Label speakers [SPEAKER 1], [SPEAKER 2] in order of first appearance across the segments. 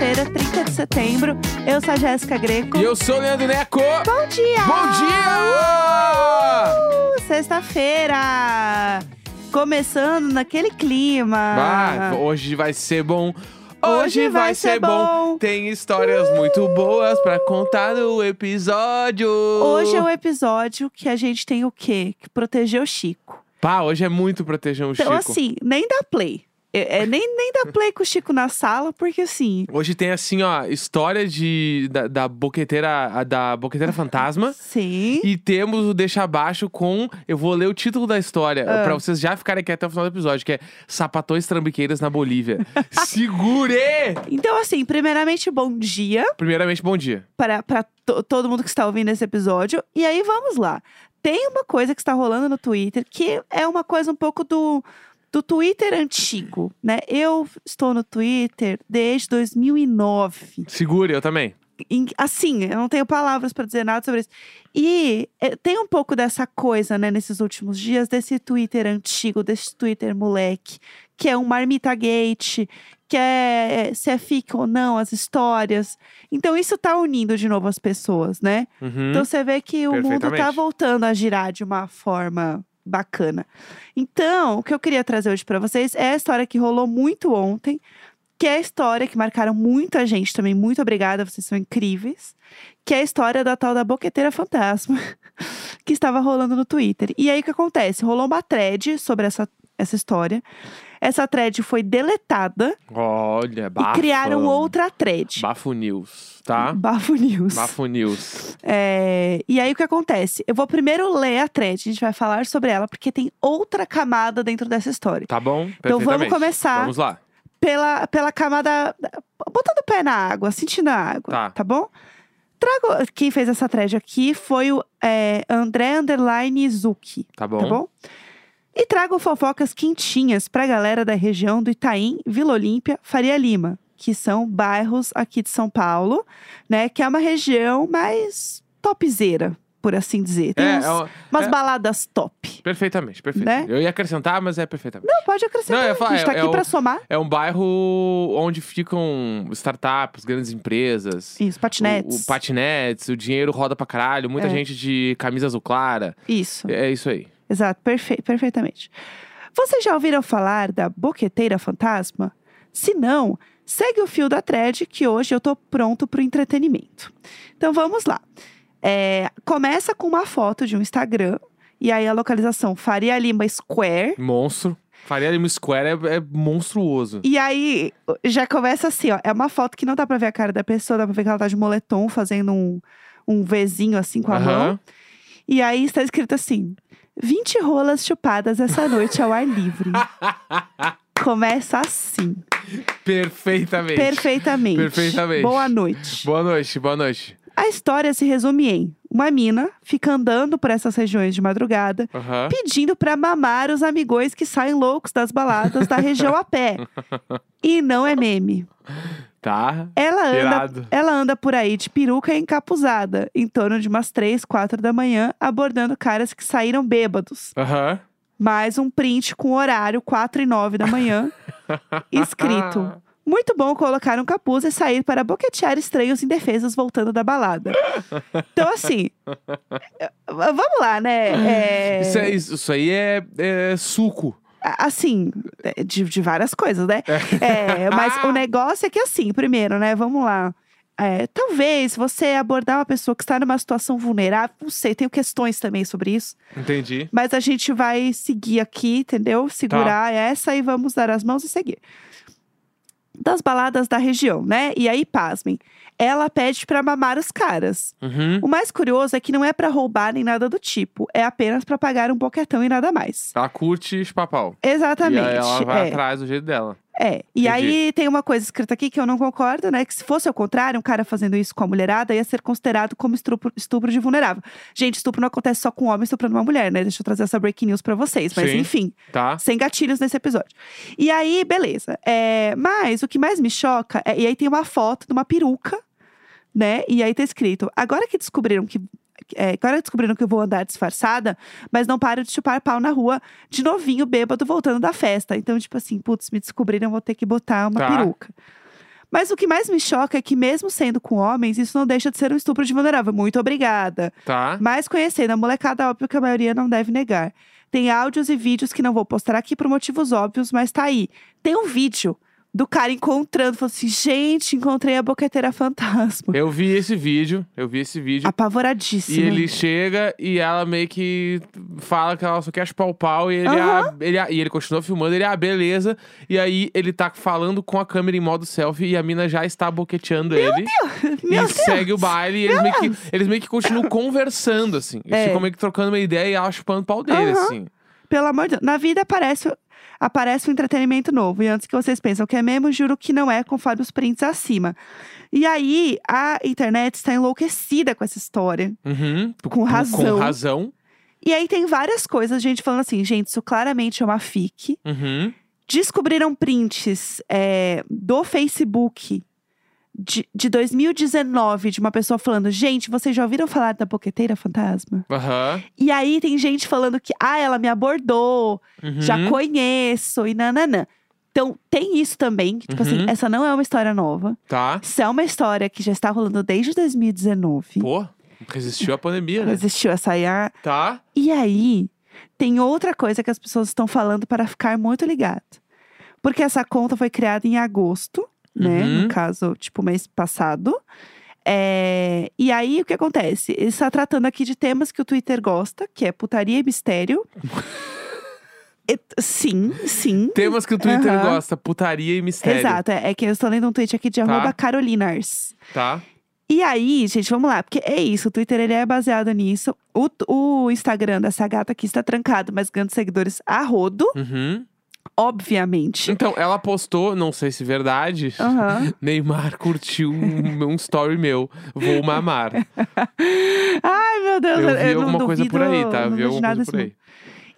[SPEAKER 1] Hoje sexta-feira, 30 de setembro. Eu sou a Jéssica Greco.
[SPEAKER 2] E eu sou o Leandro Neco.
[SPEAKER 1] Bom dia!
[SPEAKER 2] Bom dia!
[SPEAKER 1] Uh, Sexta-feira! Começando naquele clima.
[SPEAKER 2] Ah, hoje vai ser bom.
[SPEAKER 1] Hoje vai ser bom.
[SPEAKER 2] Tem histórias muito boas pra contar no episódio.
[SPEAKER 1] Hoje é o episódio que a gente tem o quê? Que proteger o Chico.
[SPEAKER 2] Pá, hoje é muito proteger o
[SPEAKER 1] Então,
[SPEAKER 2] Chico.
[SPEAKER 1] assim, nem dá play. É, é, nem, nem dá play com o Chico na sala, porque assim.
[SPEAKER 2] Hoje tem assim, ó, história de da, da boqueteira, da boqueteira fantasma.
[SPEAKER 1] Sim.
[SPEAKER 2] E temos o Deixa Abaixo com. Eu vou ler o título da história,
[SPEAKER 1] Ah.
[SPEAKER 2] pra vocês já ficarem aqui até o final do episódio, que é Sapatões Trambiqueiras na Bolívia. Segure!
[SPEAKER 1] Então, assim, primeiramente, bom dia
[SPEAKER 2] Primeiramente, bom dia.
[SPEAKER 1] para, para to- todo mundo que está ouvindo esse episódio. E aí, vamos lá. Tem uma coisa que está rolando no Twitter que é uma coisa um pouco do, do Twitter antigo, né? Eu estou no Twitter desde 2009.
[SPEAKER 2] Segure, eu também.
[SPEAKER 1] Assim, eu não tenho palavras para dizer nada sobre isso. E é, tem um pouco dessa coisa, né, nesses últimos dias, desse Twitter antigo, desse Twitter moleque, que é um marmita gate, que é se é fica ou não as histórias. Então isso tá unindo de novo as pessoas, né?
[SPEAKER 2] Uhum.
[SPEAKER 1] Então você vê que o mundo tá voltando a girar de uma forma bacana. Então, o que eu queria trazer hoje para vocês é a história que rolou muito ontem, que é a história que marcaram muita gente também. Muito obrigada, vocês são incríveis. Que é a história da tal da boqueteira fantasma que estava rolando no Twitter. E aí o que acontece? Rolou uma thread sobre essa, essa história. Essa thread foi deletada
[SPEAKER 2] Olha, bafo.
[SPEAKER 1] e criaram outra thread.
[SPEAKER 2] Bafo News, tá?
[SPEAKER 1] Bafo News.
[SPEAKER 2] Bafo News.
[SPEAKER 1] É, e aí o que acontece? Eu vou primeiro ler a thread, a gente vai falar sobre ela, porque tem outra camada dentro dessa história.
[SPEAKER 2] Tá bom?
[SPEAKER 1] Então vamos começar.
[SPEAKER 2] Vamos lá.
[SPEAKER 1] Pela, pela camada. Botando o pé na água, sentindo a água.
[SPEAKER 2] Tá.
[SPEAKER 1] bom? Trago. Quem fez essa thread aqui foi o é, André Underline Zuki.
[SPEAKER 2] Tá bom?
[SPEAKER 1] Tá bom? E trago fofocas quentinhas pra galera da região do Itaim, Vila Olímpia, Faria Lima, que são bairros aqui de São Paulo, né? Que é uma região mais topzeira, por assim dizer. Tem
[SPEAKER 2] É,
[SPEAKER 1] uns-
[SPEAKER 2] é um-
[SPEAKER 1] umas
[SPEAKER 2] é-
[SPEAKER 1] baladas top.
[SPEAKER 2] Perfeitamente, perfeito.
[SPEAKER 1] Né?
[SPEAKER 2] Eu ia acrescentar, mas é perfeitamente.
[SPEAKER 1] Não, pode acrescentar.
[SPEAKER 2] Não, eu falar,
[SPEAKER 1] a gente tá
[SPEAKER 2] é-
[SPEAKER 1] aqui
[SPEAKER 2] é
[SPEAKER 1] pra
[SPEAKER 2] o-
[SPEAKER 1] somar.
[SPEAKER 2] É um bairro onde ficam startups, grandes empresas.
[SPEAKER 1] Isso, patinetes.
[SPEAKER 2] O, o patinetes, o dinheiro roda pra caralho, muita
[SPEAKER 1] É.
[SPEAKER 2] gente de camisa azul clara.
[SPEAKER 1] Isso.
[SPEAKER 2] É isso aí.
[SPEAKER 1] Exato, perfe perfeitamente. Vocês já ouviram falar da boqueteira fantasma? Se não, segue o fio da thread que hoje eu tô pronto pro entretenimento. Então vamos lá. É, começa com uma foto de um Instagram, e aí a localização Faria Lima Square.
[SPEAKER 2] Monstro. Faria Lima Square é, é monstruoso.
[SPEAKER 1] E aí já começa assim, ó. É uma foto que não dá pra ver a cara da pessoa, dá pra ver que ela tá de moletom, fazendo um, um Vzinho assim com a mão.
[SPEAKER 2] Aham.
[SPEAKER 1] E aí está escrito assim: 20 rolas chupadas essa noite ao ar livre. Começa assim,
[SPEAKER 2] Perfeitamente.
[SPEAKER 1] perfeitamente.
[SPEAKER 2] Perfeitamente.
[SPEAKER 1] Boa noite.
[SPEAKER 2] Boa noite, boa noite.
[SPEAKER 1] A história se resume em: uma mina fica andando por essas regiões de madrugada,
[SPEAKER 2] Aham.
[SPEAKER 1] pedindo pra mamar os amigões que saem loucos das baladas da região a pé. E não é meme.
[SPEAKER 2] Tá.
[SPEAKER 1] Ela anda,
[SPEAKER 2] Irado.
[SPEAKER 1] ela anda por aí de peruca encapuzada, em torno de umas 3, 4 da manhã, abordando caras que saíram bêbados.
[SPEAKER 2] Aham.
[SPEAKER 1] mais um print com horário 4 e 9 da manhã, escrito. Muito bom colocar um capuz e sair para boquetear estranhos indefesos voltando da balada. Então, assim, vamos lá, né? É,
[SPEAKER 2] Isso, é- isso aí é, é suco.
[SPEAKER 1] Assim, é, de, de várias coisas, né? É, mas o negócio é que, assim, primeiro, né? Vamos lá. É, talvez você abordar uma pessoa que está numa situação vulnerável, não sei, tenho questões também sobre isso.
[SPEAKER 2] Entendi.
[SPEAKER 1] Mas a gente vai seguir aqui, entendeu? Segurar essa e vamos dar as mãos e seguir. Das baladas da região, né? E aí, pasmem. Ela pede pra mamar os caras.
[SPEAKER 2] Uhum.
[SPEAKER 1] O mais curioso é que não é pra roubar nem nada do tipo. É apenas pra pagar um boquetão e nada mais.
[SPEAKER 2] Ela curte chupapau.
[SPEAKER 1] Exatamente.
[SPEAKER 2] E aí ela vai
[SPEAKER 1] é.
[SPEAKER 2] atrás do jeito dela.
[SPEAKER 1] É, e
[SPEAKER 2] Entendi.
[SPEAKER 1] aí tem uma coisa escrita aqui que eu não concordo, né? Que se fosse ao contrário, um cara fazendo isso com a mulherada ia ser considerado como estupro, estupro de vulnerável. Gente, estupro não acontece só com um homem estuprando uma mulher, né? Deixa eu trazer essa breaking news pra vocês. Mas
[SPEAKER 2] Sim.
[SPEAKER 1] enfim,
[SPEAKER 2] Tá?
[SPEAKER 1] sem gatilhos nesse episódio. E aí, beleza. É, mas o que mais me choca é. E aí tem uma foto de uma peruca, né? E aí tá escrito: agora que descobriram que. É, agora descobriram que eu vou andar disfarçada, mas não paro de chupar pau na rua de novinho, bêbado, voltando da festa. Então, tipo assim, putz, me descobriram, vou ter que botar uma
[SPEAKER 2] Tá.
[SPEAKER 1] peruca. Mas o que mais me choca é que, mesmo sendo com homens, isso não deixa de ser um estupro de vulnerável. Muito obrigada.
[SPEAKER 2] Tá?
[SPEAKER 1] Mas conhecendo a molecada, óbvio que a maioria não deve negar. Tem áudios e vídeos que não vou postar aqui por motivos óbvios, mas tá aí. Tem um vídeo do cara encontrando, falou assim: gente, encontrei a boqueteira fantasma.
[SPEAKER 2] Eu vi esse vídeo, eu vi esse vídeo.
[SPEAKER 1] Apavoradíssimo.
[SPEAKER 2] E ele chega e ela meio que fala que ela só quer chupar o pau e ele, ah, ele, ah, e ele continua filmando, ele, ah, beleza. E aí ele tá falando com a câmera em modo selfie e a mina já está boqueteando
[SPEAKER 1] Meu
[SPEAKER 2] ele.
[SPEAKER 1] Deus,
[SPEAKER 2] e
[SPEAKER 1] meu Deus.
[SPEAKER 2] segue o baile e eles meio, que, eles meio que continuam conversando, assim. Eles
[SPEAKER 1] É.
[SPEAKER 2] ficam meio que trocando uma ideia e ela chupando o pau dele,
[SPEAKER 1] Aham.
[SPEAKER 2] assim.
[SPEAKER 1] Pelo amor de Deus. Na vida aparece, aparece um entretenimento novo. E antes que vocês pensam que é mesmo, juro que não é, conforme os prints acima. E aí, a internet está enlouquecida com essa história.
[SPEAKER 2] Uhum.
[SPEAKER 1] Com razão.
[SPEAKER 2] Com razão.
[SPEAKER 1] E aí tem várias coisas, gente falando assim, gente, isso claramente é uma fic.
[SPEAKER 2] Uhum.
[SPEAKER 1] Descobriram prints é, do Facebook de, de 2019 de uma pessoa falando: gente, vocês já ouviram falar da boqueteira fantasma?
[SPEAKER 2] Aham.
[SPEAKER 1] E aí tem gente falando que, ah, ela me abordou,
[SPEAKER 2] Uhum.
[SPEAKER 1] já conheço e nananã. Então, tem isso também. que, Tipo assim,
[SPEAKER 2] Uhum.
[SPEAKER 1] essa não é uma história nova.
[SPEAKER 2] Tá.
[SPEAKER 1] Isso é uma história que já está rolando desde 2019.
[SPEAKER 2] Pô, resistiu à pandemia, né?
[SPEAKER 1] Aí. a-
[SPEAKER 2] Tá.
[SPEAKER 1] E aí, tem outra coisa que as pessoas estão falando para ficar muito ligado. Porque essa conta foi criada em agosto, né?
[SPEAKER 2] Uhum.
[SPEAKER 1] No caso, tipo, mês passado. É, E aí, o que acontece? Ele está tratando aqui de temas que o Twitter gosta, que é putaria e mistério. Sim, sim.
[SPEAKER 2] Temas que o Twitter
[SPEAKER 1] Aham.
[SPEAKER 2] gosta, putaria e mistério.
[SPEAKER 1] Exato, é, é que eu estou lendo um tweet aqui de
[SPEAKER 2] Tá.
[SPEAKER 1] arroba carolinars.
[SPEAKER 2] Tá.
[SPEAKER 1] E aí, gente, vamos lá, porque é isso, o Twitter ele é baseado nisso. O, o Instagram dessa gata aqui está trancado, mas ganhando seguidores a rodo,
[SPEAKER 2] Uhum.
[SPEAKER 1] Obviamente.
[SPEAKER 2] Então, ela postou, não sei se é verdade.
[SPEAKER 1] Aham.
[SPEAKER 2] Neymar curtiu um, um story meu. Vou mamar.
[SPEAKER 1] Ai, meu Deus,
[SPEAKER 2] Eu vi
[SPEAKER 1] não
[SPEAKER 2] alguma coisa
[SPEAKER 1] duvido,
[SPEAKER 2] por aí, tá?
[SPEAKER 1] não
[SPEAKER 2] Vi alguma
[SPEAKER 1] nada
[SPEAKER 2] coisa por
[SPEAKER 1] desse
[SPEAKER 2] aí.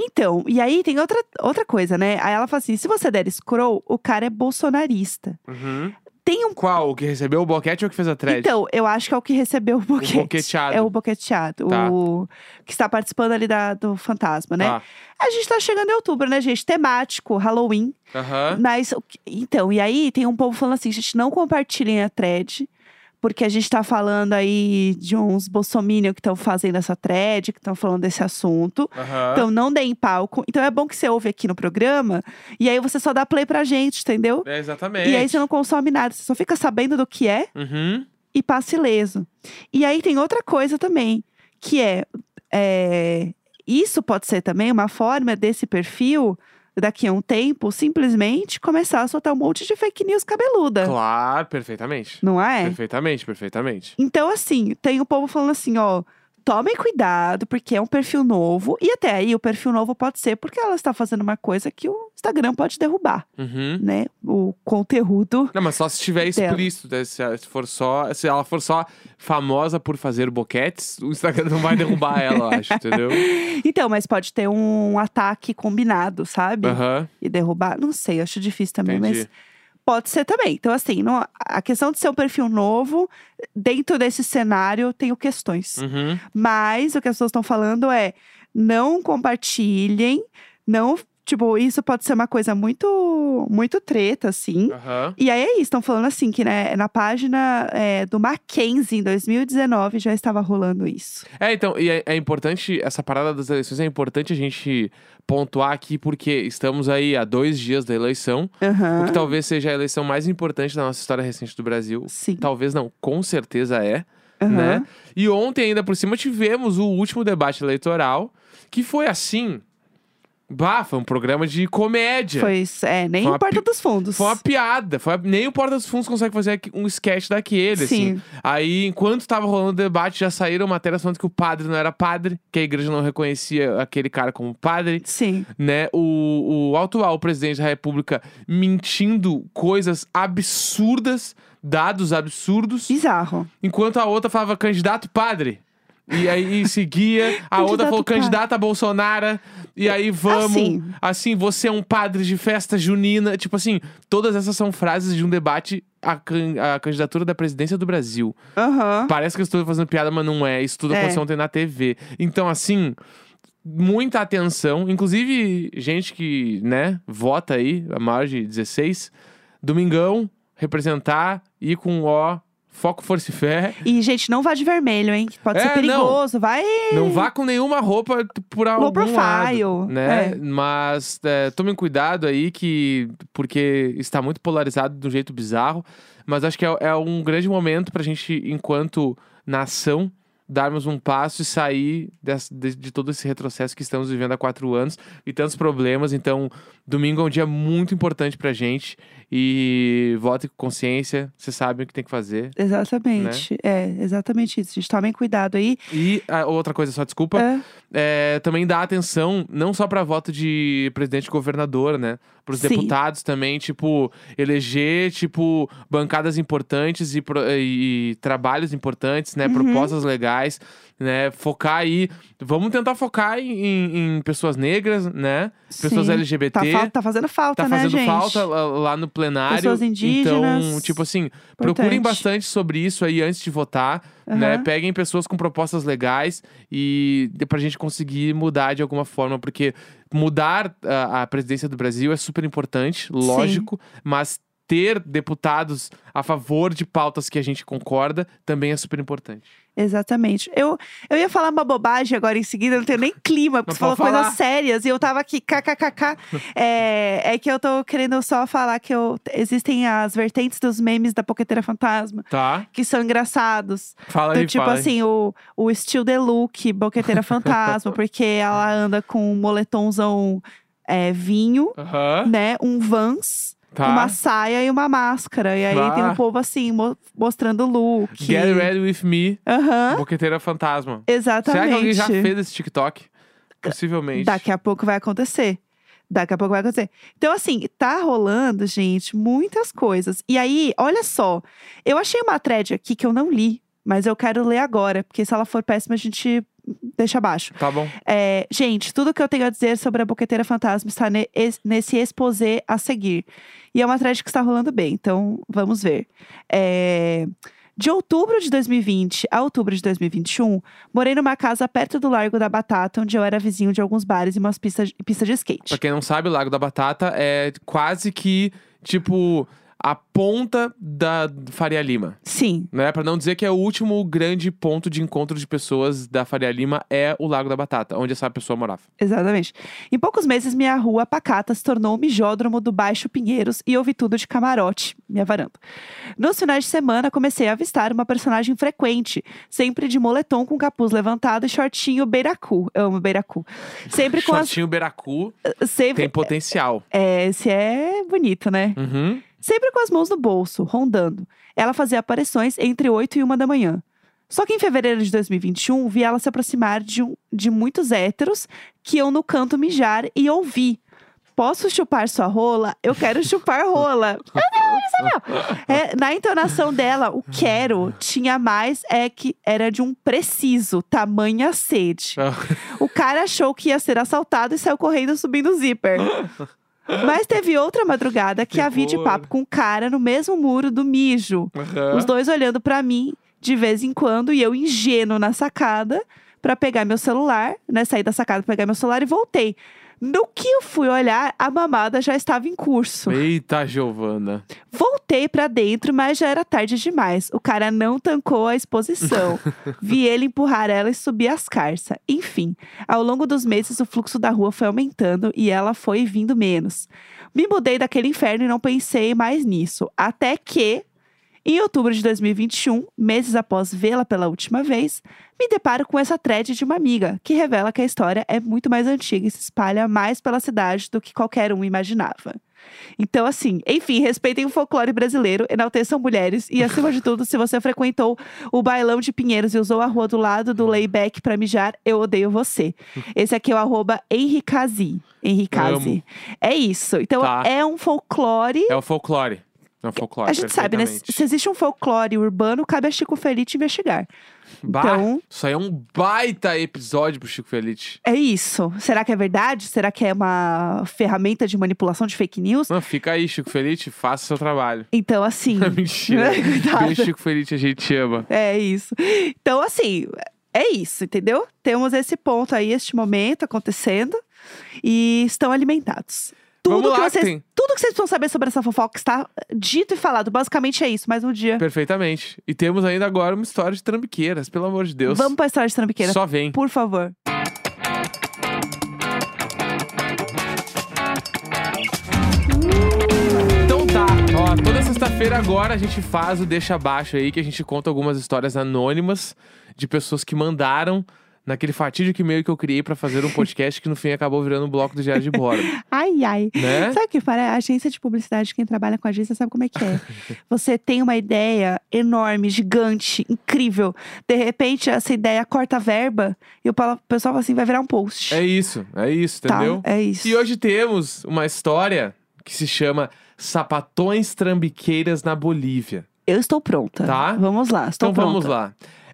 [SPEAKER 1] Então, e aí tem outra, outra coisa, né? Aí ela fala assim: se você der scroll, o cara é bolsonarista.
[SPEAKER 2] Uhum.
[SPEAKER 1] Tem um.
[SPEAKER 2] Qual? O que recebeu o boquete ou o que fez a thread?
[SPEAKER 1] Então, eu acho que é o que recebeu o boquete.
[SPEAKER 2] boqueteado.
[SPEAKER 1] É o boqueteado.
[SPEAKER 2] Tá.
[SPEAKER 1] O que está participando ali da, do fantasma, né?
[SPEAKER 2] Tá.
[SPEAKER 1] A gente tá chegando em outubro, né, gente? Temático, Halloween.
[SPEAKER 2] Aham.
[SPEAKER 1] Mas, o então, e aí tem um povo falando assim, gente, não compartilhem a thread. Porque a gente tá falando aí de uns bolsominion que estão fazendo essa thread, que estão falando desse assunto.
[SPEAKER 2] Aham.
[SPEAKER 1] Então, não deem palco. Então, é bom que você ouve aqui no programa. E aí, você só dá play pra gente, entendeu?
[SPEAKER 2] É, exatamente.
[SPEAKER 1] E aí, você não consome nada. Você só fica sabendo do que é
[SPEAKER 2] Uhum.
[SPEAKER 1] e passa ileso. E aí, tem outra coisa também. Que é, é... Isso pode ser também uma forma desse perfil, daqui a um tempo, simplesmente começar a soltar um monte de fake news cabeluda.
[SPEAKER 2] Claro, perfeitamente.
[SPEAKER 1] Não é?
[SPEAKER 2] Perfeitamente, perfeitamente.
[SPEAKER 1] Então, assim, tem o povo falando assim, ó. Tomem cuidado, porque é um perfil novo. E até aí, o perfil novo pode ser porque ela está fazendo uma coisa que o Instagram pode derrubar,
[SPEAKER 2] Uhum.
[SPEAKER 1] né? O conteúdo.
[SPEAKER 2] Não, mas só se estiver explícito, né? se, for só, se ela for só famosa por fazer boquetes, o Instagram não vai derrubar ela, eu acho, entendeu?
[SPEAKER 1] Então, mas pode ter um ataque combinado, sabe?
[SPEAKER 2] Aham,
[SPEAKER 1] E derrubar. Não sei, acho difícil também,
[SPEAKER 2] entendi.
[SPEAKER 1] mas pode ser também. Então, assim, não- a questão de ser um perfil novo, dentro desse cenário, tenho questões.
[SPEAKER 2] Uhum.
[SPEAKER 1] Mas o que as pessoas estão falando é não compartilhem, não. Tipo, isso pode ser uma coisa muito, muito treta, assim.
[SPEAKER 2] Aham.
[SPEAKER 1] E aí é isso, estão falando assim, que né, na página é, do Mackenzie, em 2019, já estava rolando isso.
[SPEAKER 2] É, então, e é, é importante, essa parada das eleições é importante a gente pontuar aqui, porque estamos aí há dois dias da eleição, o
[SPEAKER 1] Aham.
[SPEAKER 2] que talvez seja a eleição mais importante da nossa história recente do Brasil.
[SPEAKER 1] Sim.
[SPEAKER 2] Talvez não, com certeza é,
[SPEAKER 1] Aham.
[SPEAKER 2] né? E ontem, ainda por cima, tivemos o último debate eleitoral, que foi assim. Bah, foi um programa de comédia.
[SPEAKER 1] Foi. É, nem o Porta
[SPEAKER 2] pi-
[SPEAKER 1] dos Fundos.
[SPEAKER 2] Foi uma piada. Foi uma- Nem o Porta dos Fundos consegue fazer um sketch daquele, assim.
[SPEAKER 1] Sim.
[SPEAKER 2] Aí, enquanto tava rolando o debate, já saíram matérias falando que o padre não era padre, que a igreja não reconhecia aquele cara como padre,
[SPEAKER 1] Sim.
[SPEAKER 2] né? O, o atual presidente da república mentindo coisas absurdas, dados absurdos,
[SPEAKER 1] Bizarro.
[SPEAKER 2] enquanto a outra falava candidato padre. E aí seguia, a outra falou candidata a Bolsonaro, e aí vamos,
[SPEAKER 1] Assim.
[SPEAKER 2] assim, você é um padre de festa junina. Tipo assim, todas essas são frases de um debate à, can- à candidatura da presidência do Brasil.
[SPEAKER 1] Aham.
[SPEAKER 2] Parece que eu estou fazendo piada, mas não é. Isso tudo
[SPEAKER 1] É.
[SPEAKER 2] aconteceu ontem na TV. Então, assim, muita atenção. Inclusive, gente que, né, vota aí, a maior de 16. Domingão, representar, ir com O, foco, força e fé.
[SPEAKER 1] E, gente, não vá de vermelho, hein? Pode
[SPEAKER 2] É,
[SPEAKER 1] ser perigoso. Vai.
[SPEAKER 2] Não vá com nenhuma roupa por algum
[SPEAKER 1] Low profile,
[SPEAKER 2] lado, né?
[SPEAKER 1] é.
[SPEAKER 2] Mas é, tomem cuidado aí que porque está muito polarizado de um jeito bizarro, mas acho que é, é um grande momento pra gente enquanto nação darmos um passo e sair des- de, de todo esse retrocesso que estamos vivendo há quatro anos e tantos problemas. Então, domingo é um dia muito importante pra gente e vote com consciência. Vocês sabem o que tem que fazer.
[SPEAKER 1] Exatamente.
[SPEAKER 2] Né?
[SPEAKER 1] É, exatamente isso. Gente, tomem cuidado aí.
[SPEAKER 2] E a outra coisa, só desculpa.
[SPEAKER 1] É,
[SPEAKER 2] é, também dá atenção não só para voto de presidente e governador, né? Para os deputados também, tipo, eleger, tipo, bancadas importantes e, e trabalhos importantes, né?
[SPEAKER 1] Uhum.
[SPEAKER 2] Propostas legais, né? Focar aí. Vamos tentar focar em, em- pessoas negras, né? Pessoas
[SPEAKER 1] sim.
[SPEAKER 2] LGBT.
[SPEAKER 1] Tá, tá fazendo falta,
[SPEAKER 2] Tá
[SPEAKER 1] né,
[SPEAKER 2] fazendo
[SPEAKER 1] gente?
[SPEAKER 2] falta lá, lá no plenário.
[SPEAKER 1] Pessoas indígenas.
[SPEAKER 2] Então, tipo assim, procurem
[SPEAKER 1] Importante.
[SPEAKER 2] bastante sobre isso aí antes de votar, né?
[SPEAKER 1] Aham.
[SPEAKER 2] Peguem pessoas com propostas legais e pra gente conseguir mudar de alguma forma, porque mudar a, a presidência do Brasil é super importante, lógico, mas ter deputados a favor de pautas que a gente concorda também é super importante.
[SPEAKER 1] Exatamente. Eu, eu ia falar uma bobagem agora em seguida, não tenho nem clima, porque
[SPEAKER 2] Não
[SPEAKER 1] você falou
[SPEAKER 2] falar.
[SPEAKER 1] coisas sérias e eu tava aqui, kkkk. é, é que eu tô querendo só falar que eu, existem as vertentes dos memes da Poqueteira Fantasma,
[SPEAKER 2] Tá?
[SPEAKER 1] que são engraçados.
[SPEAKER 2] Fala
[SPEAKER 1] Então,
[SPEAKER 2] aí,
[SPEAKER 1] tipo
[SPEAKER 2] fala aí.
[SPEAKER 1] assim, o, o estilo de look, Boqueteira Fantasma, porque ela anda com um moletomzão é, vinho,
[SPEAKER 2] Aham,
[SPEAKER 1] né? Um Vans,
[SPEAKER 2] tá.
[SPEAKER 1] uma saia e uma máscara. E aí
[SPEAKER 2] Tá.
[SPEAKER 1] tem um povo assim, mo- mostrando look.
[SPEAKER 2] Get ready with me,
[SPEAKER 1] Aham,
[SPEAKER 2] boqueteira fantasma.
[SPEAKER 1] exatamente.
[SPEAKER 2] Será que alguém já fez esse TikTok? Possivelmente.
[SPEAKER 1] Daqui a pouco vai acontecer. Daqui a pouco vai acontecer. Então, assim, tá rolando, gente, muitas coisas. E aí, olha só, eu achei uma thread aqui que eu não li, mas eu quero ler agora, porque se ela for péssima, a gente deixa abaixo.
[SPEAKER 2] Tá bom.
[SPEAKER 1] É, gente, tudo que eu tenho a dizer sobre a Boqueteira Fantasma está ne- es- nesse exposé a seguir. E é uma thread que está rolando bem, então vamos ver. É, De outubro de 2020 a outubro de 2021, morei numa casa perto do Largo da Batata, onde eu era vizinho de alguns bares e umas pistas pista de skate.
[SPEAKER 2] Pra quem não sabe, o Lago da Batata é quase que, tipo, a ponta da Faria Lima.
[SPEAKER 1] Sim,
[SPEAKER 2] Né? Pra não dizer que é o último grande ponto de encontro de pessoas da Faria Lima é o Lago da Batata, onde essa pessoa morava.
[SPEAKER 1] exatamente. Em poucos meses, minha rua pacata se tornou o mijódromo do Baixo Pinheiros e eu vi tudo de camarote, minha varanda. Nos finais de semana, comecei a avistar uma personagem frequente, sempre de moletom com capuz levantado e shortinho beiracu. Eu amo beiracu. Sempre com as.
[SPEAKER 2] Shortinho Beracu
[SPEAKER 1] Sempre.
[SPEAKER 2] tem potencial.
[SPEAKER 1] É, esse é bonito, né?
[SPEAKER 2] Uhum.
[SPEAKER 1] Sempre com as mãos no bolso, rondando. Ela fazia aparições entre 8 e 1 da manhã. Só que em fevereiro de 2021, vi ela se aproximar de, um- de muitos héteros que eu no canto mijar e ouvi. Posso chupar sua rola? Eu quero chupar rola. É, na entonação dela, o quero tinha mais é que era de um preciso, tamanha sede. O cara achou que ia ser assaltado e saiu correndo subindo o zíper. Mas teve outra madrugada que,
[SPEAKER 2] Que
[SPEAKER 1] a vi de papo com um cara no mesmo muro do mijo.
[SPEAKER 2] Aham.
[SPEAKER 1] Os dois olhando pra mim de vez em quando e eu ingênuo na sacada pra pegar meu celular, né? Saí da sacada pra pegar meu celular e voltei. No que eu fui olhar, a mamada já estava em curso.
[SPEAKER 2] Eita, Giovana.
[SPEAKER 1] Voltei pra dentro, mas já era tarde demais. O cara não tancou a exposição. Vi ele empurrar ela e subir as carças. Enfim, ao longo dos meses o fluxo da rua foi aumentando e ela foi vindo menos. Me mudei daquele inferno e não pensei mais nisso. Até que, em outubro de 2021, meses após vê-la pela última vez, me deparo com essa thread de uma amiga, que revela que a história é muito mais antiga e se espalha mais pela cidade do que qualquer um imaginava. Então, assim, enfim, respeitem o folclore brasileiro, enalteçam mulheres e, acima de tudo, se você frequentou o bailão de Pinheiros e usou a rua do lado do layback pra mijar, eu odeio você. Esse aqui é o arroba Henricazi. Henricazi. É isso. Então,
[SPEAKER 2] Tá.
[SPEAKER 1] é um folclore.
[SPEAKER 2] É o folclore. É folclore.
[SPEAKER 1] A gente sabe, né? Se existe um folclore urbano, cabe a Chico Felite investigar.
[SPEAKER 2] Bah,
[SPEAKER 1] Então-
[SPEAKER 2] Isso aí é um baita episódio pro Chico Felite.
[SPEAKER 1] É isso. Será que é verdade? Será que é uma ferramenta de manipulação de fake news?
[SPEAKER 2] Não, fica aí, Chico Felite, faça o seu trabalho.
[SPEAKER 1] Então, assim.
[SPEAKER 2] Mentira. Beijo, Chico Felite, a gente te ama.
[SPEAKER 1] É isso. Então, assim, é isso, entendeu? Temos esse ponto aí, este momento acontecendo. E estão alimentados. Tudo
[SPEAKER 2] Vamos
[SPEAKER 1] que
[SPEAKER 2] lá,
[SPEAKER 1] vocês,
[SPEAKER 2] tem.
[SPEAKER 1] tudo que vocês precisam saber sobre essa fofoca está dito e falado. Basicamente é isso, mais um dia.
[SPEAKER 2] Perfeitamente. E temos ainda agora uma história de trambiqueiras, pelo amor de Deus.
[SPEAKER 1] Vamos pra história de trambiqueira.
[SPEAKER 2] Só vem.
[SPEAKER 1] Por favor.
[SPEAKER 2] Então tá, ó, toda sexta-feira agora a gente faz o Deixa Abaixo aí, que a gente conta algumas histórias anônimas de pessoas que mandaram naquele fatídico e-mail que eu criei pra fazer um podcast que no fim acabou virando um bloco do Diário de Bordo,
[SPEAKER 1] Ai, ai.
[SPEAKER 2] né?
[SPEAKER 1] Sabe o que parece? A agência de publicidade, quem trabalha com agência sabe como é que é. Você tem uma ideia enorme, gigante, incrível. De repente, essa ideia corta a verba e o pessoal fala assim, vai virar um post.
[SPEAKER 2] É isso, é isso,
[SPEAKER 1] tá?
[SPEAKER 2] entendeu?
[SPEAKER 1] É isso.
[SPEAKER 2] E hoje temos uma história que se chama Sapatões Trambiqueiras na Bolívia.
[SPEAKER 1] Eu estou pronta.
[SPEAKER 2] Tá.
[SPEAKER 1] Vamos lá, estou
[SPEAKER 2] Então
[SPEAKER 1] pronta.
[SPEAKER 2] vamos lá.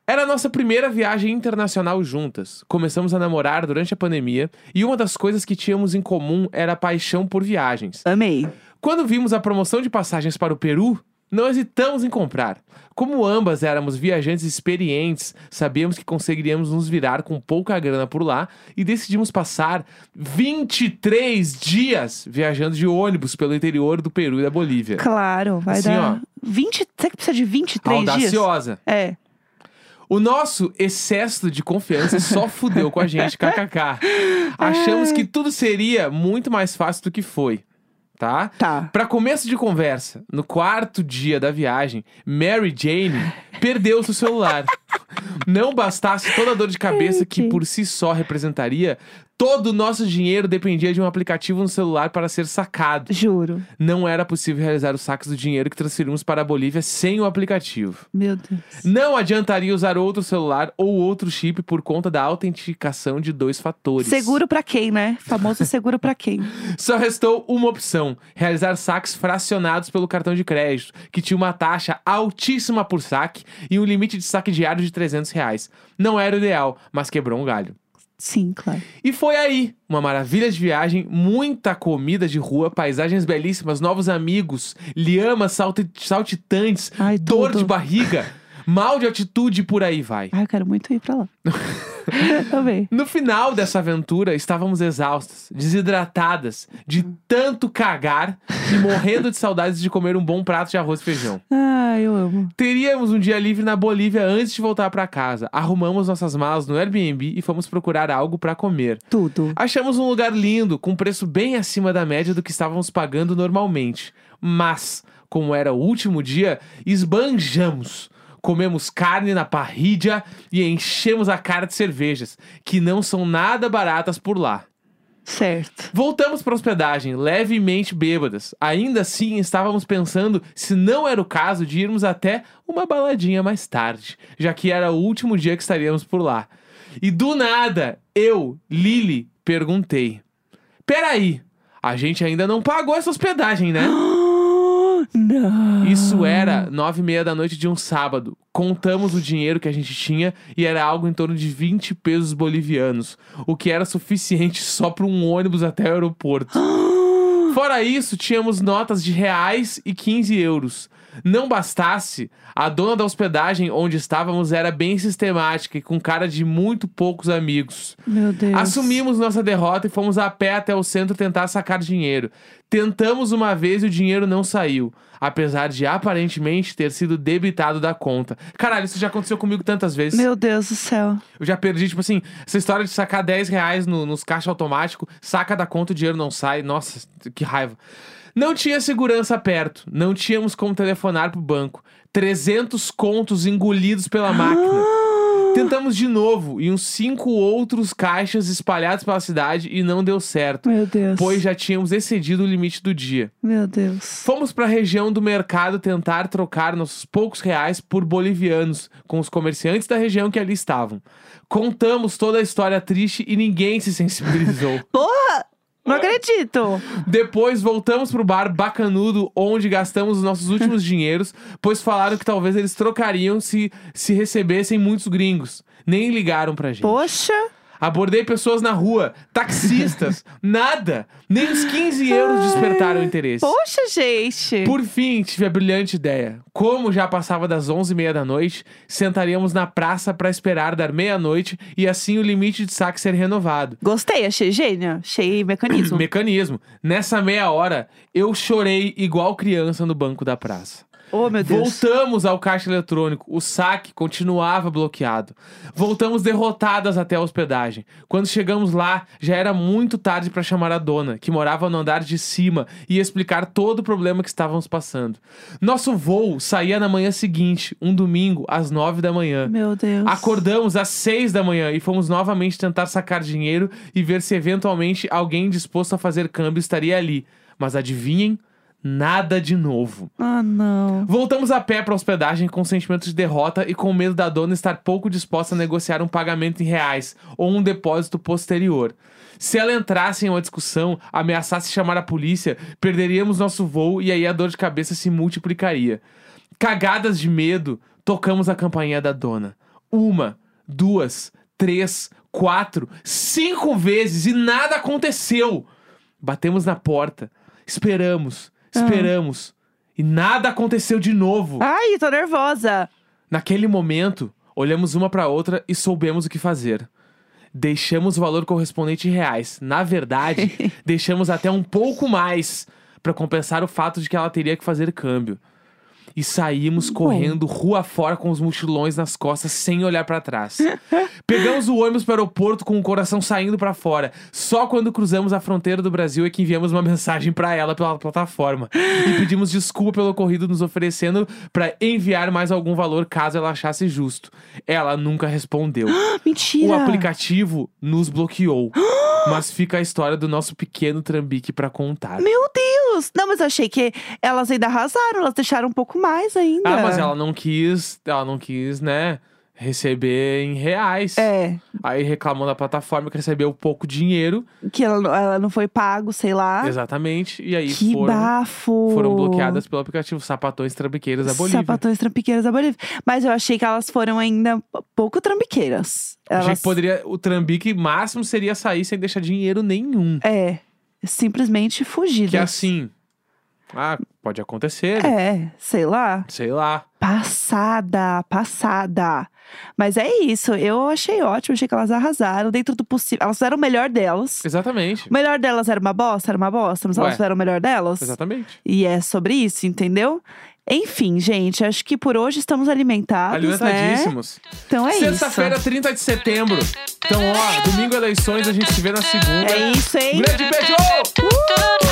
[SPEAKER 2] Era a nossa primeira viagem internacional juntas. Começamos a namorar durante a pandemia e uma das coisas que tínhamos em comum era a paixão por viagens.
[SPEAKER 1] Amei.
[SPEAKER 2] Quando vimos a promoção de passagens para o Peru, não hesitamos em comprar. Como ambas éramos viajantes experientes, sabíamos que conseguiríamos nos virar com pouca grana por lá e decidimos passar 23 dias viajando de ônibus pelo interior do Peru e da Bolívia.
[SPEAKER 1] Claro, vai
[SPEAKER 2] Assim,
[SPEAKER 1] dar 20, você que precisa de 23 dias?
[SPEAKER 2] Audaciosa.
[SPEAKER 1] É.
[SPEAKER 2] O nosso excesso de confiança só fudeu com a gente, kkk. Achamos que tudo seria muito mais fácil do que foi, tá?
[SPEAKER 1] Tá.
[SPEAKER 2] Pra começo de conversa, no quarto dia da viagem, Mary Jane perdeu seu celular. Não bastasse toda a dor de cabeça que por si só representaria, todo o nosso dinheiro dependia de um aplicativo no celular para ser sacado.
[SPEAKER 1] Juro.
[SPEAKER 2] Não era possível realizar os saques do dinheiro que transferimos para a Bolívia sem o aplicativo.
[SPEAKER 1] Meu Deus.
[SPEAKER 2] Não adiantaria usar outro celular ou outro chip por conta da autenticação de dois fatores.
[SPEAKER 1] Seguro pra quem, né? Famoso seguro pra quem?
[SPEAKER 2] Só restou uma opção: realizar saques fracionados pelo cartão de crédito, que tinha uma taxa altíssima por saque e um limite de saque diário de 300 reais. Não era o ideal, mas quebrou um galho.
[SPEAKER 1] Sim, claro.
[SPEAKER 2] E foi aí, uma maravilha de viagem, muita comida de rua, paisagens belíssimas, novos amigos, liamas salti- saltitantes,
[SPEAKER 1] Ai,
[SPEAKER 2] dor
[SPEAKER 1] tudo.
[SPEAKER 2] de barriga, mal de altitude e por aí vai.
[SPEAKER 1] Ai, eu quero muito ir pra lá. Amei.
[SPEAKER 2] No final dessa aventura, estávamos exaustas, desidratadas, de tanto cagar e morrendo de saudades de comer um bom prato de arroz e feijão.
[SPEAKER 1] Ai, eu amo.
[SPEAKER 2] Teríamos um dia livre na Bolívia antes de voltar para casa. Arrumamos nossas malas no Airbnb e fomos procurar algo para comer.
[SPEAKER 1] Tudo.
[SPEAKER 2] Achamos um lugar lindo, com preço bem acima da média do que estávamos pagando normalmente. Mas, como era o último dia, esbanjamos. Comemos carne na parrilha e enchemos a cara de cervejas, que não são nada baratas por lá.
[SPEAKER 1] Certo.
[SPEAKER 2] Voltamos para hospedagem, levemente bêbadas. Ainda assim, estávamos pensando se não era o caso de irmos até uma baladinha mais tarde, já que era o último dia que estaríamos por lá. E do nada, eu, Lily, perguntei: Peraí, a gente ainda não pagou essa hospedagem, né?
[SPEAKER 1] Não.
[SPEAKER 2] Isso era nove e meia da noite de um sábado. Contamos o dinheiro que a gente tinha e era algo em torno de 20 pesos bolivianos, o que era suficiente só para um ônibus até o aeroporto. Fora isso, tínhamos notas de reais e 15 euros. Não bastasse, a dona da hospedagem onde estávamos era bem sistemática e com cara de muito poucos amigos.
[SPEAKER 1] Meu Deus.
[SPEAKER 2] Assumimos nossa derrota e fomos a pé até o centro tentar sacar dinheiro. Tentamos uma vez e o dinheiro não saiu, apesar de aparentemente ter sido debitado da conta. Caralho, isso já aconteceu comigo tantas vezes.
[SPEAKER 1] Meu Deus do céu.
[SPEAKER 2] Eu já perdi, tipo assim, essa história de sacar 10 reais no, nos caixas automáticos, saca da conta, o dinheiro não sai. Nossa, que raiva. Não tinha segurança perto, não tínhamos como telefonar pro banco. 300 contos engolidos pela máquina. Tentamos de novo e uns cinco outros caixas espalhados pela cidade e não deu certo,
[SPEAKER 1] Meu Deus.
[SPEAKER 2] pois já tínhamos excedido o limite do dia.
[SPEAKER 1] Meu Deus.
[SPEAKER 2] Fomos para a região do mercado tentar trocar nossos poucos reais por bolivianos com os comerciantes da região que ali estavam. Contamos toda a história triste e ninguém se sensibilizou.
[SPEAKER 1] Porra! Não acredito.
[SPEAKER 2] Depois voltamos pro bar bacanudo onde gastamos os nossos últimos dinheiros, pois falaram que talvez eles trocariam se se recebessem muitos gringos. Nem ligaram pra gente.
[SPEAKER 1] Poxa.
[SPEAKER 2] Abordei pessoas na rua, taxistas, nada. Nem os 15 euros despertaram interesse.
[SPEAKER 1] Poxa, gente.
[SPEAKER 2] Por fim, tive a brilhante ideia. Como já passava das 11h30 da noite, sentaríamos na praça para esperar dar meia-noite e assim o limite de saque ser renovado.
[SPEAKER 1] Gostei, achei gênio. Achei mecanismo.
[SPEAKER 2] Mecanismo. Nessa meia hora, eu chorei igual criança no banco da praça.
[SPEAKER 1] Oh, meu Deus.
[SPEAKER 2] Voltamos ao caixa eletrônico. O saque continuava bloqueado. Voltamos derrotadas até a hospedagem. Quando chegamos lá, já era muito tarde para chamar a dona, que morava no andar de cima, e explicar todo o problema que estávamos passando. Nosso voo saía na manhã seguinte, um domingo, às nove da manhã.
[SPEAKER 1] Meu Deus.
[SPEAKER 2] Acordamos às seis da manhã e fomos novamente tentar sacar dinheiro e ver se eventualmente alguém disposto a fazer câmbio estaria ali. Mas adivinhem? Nada de novo.
[SPEAKER 1] Ah, não.
[SPEAKER 2] Voltamos a pé para hospedagem com sentimento de derrota e com medo da dona estar pouco disposta a negociar um pagamento em reais ou um depósito posterior. Se ela entrasse em uma discussão, ameaçasse chamar a polícia, perderíamos nosso voo e aí a dor de cabeça se multiplicaria. Cagadas de medo, tocamos a campainha da dona. Uma, duas, três, quatro, cinco vezes e nada aconteceu. Batemos na porta, esperamos, esperamos e nada aconteceu de novo.
[SPEAKER 1] Ai, tô nervosa.
[SPEAKER 2] Naquele momento, olhamos uma para outra e soubemos o que fazer. Deixamos o valor correspondente em reais. Na verdade, deixamos até um pouco mais para compensar o fato de que ela teria que fazer câmbio. E saímos correndo rua fora com os mochilões nas costas sem olhar para trás. Pegamos o ônibus para o aeroporto com o coração saindo para fora. Só quando cruzamos a fronteira do Brasil é que enviamos uma mensagem para ela pela plataforma e pedimos desculpa pelo ocorrido, nos oferecendo para enviar mais algum valor caso ela achasse justo. Ela nunca respondeu.
[SPEAKER 1] Mentira.
[SPEAKER 2] O aplicativo nos bloqueou. Mas fica a história do nosso pequeno trambique pra contar.
[SPEAKER 1] Meu Deus. Não, mas eu achei que elas ainda arrasaram. Elas deixaram um pouco mais ainda.
[SPEAKER 2] Ah, mas ela não quis, ela não quis, né, receber em reais.
[SPEAKER 1] É,
[SPEAKER 2] Aí reclamou da plataforma que recebeu pouco dinheiro.
[SPEAKER 1] que ela, não- ela não foi pago, sei lá.
[SPEAKER 2] Exatamente. E aí.
[SPEAKER 1] Que
[SPEAKER 2] foram,
[SPEAKER 1] bafo.
[SPEAKER 2] foram bloqueadas pelo aplicativo Sapatões Trambiqueiras da Bolívia.
[SPEAKER 1] Sapatões trampiqueiras da Bolívia. Mas eu achei que elas foram ainda pouco trambiqueiras.
[SPEAKER 2] Achei
[SPEAKER 1] Elas...
[SPEAKER 2] que poderia, o trambique máximo seria sair sem deixar dinheiro nenhum.
[SPEAKER 1] É, simplesmente fugidas.
[SPEAKER 2] Que é assim, ah, pode acontecer,
[SPEAKER 1] É, sei lá.
[SPEAKER 2] sei lá.
[SPEAKER 1] Passada, passada. Mas é isso, eu achei ótimo, achei que elas arrasaram dentro do possível. Elas fizeram o melhor delas.
[SPEAKER 2] Exatamente.
[SPEAKER 1] O melhor delas era uma bosta, era uma bosta, mas elas
[SPEAKER 2] Ué.
[SPEAKER 1] fizeram o melhor delas.
[SPEAKER 2] Exatamente.
[SPEAKER 1] E é sobre isso, entendeu? Enfim, gente, acho que por hoje estamos alimentados, né?
[SPEAKER 2] Alimentadíssimos.
[SPEAKER 1] Então é
[SPEAKER 2] Sexta-feira,
[SPEAKER 1] isso.
[SPEAKER 2] 30 de setembro. Então, ó, domingo eleições, a gente se vê na segunda.
[SPEAKER 1] É isso, hein?
[SPEAKER 2] Um grande beijo!
[SPEAKER 1] Uh!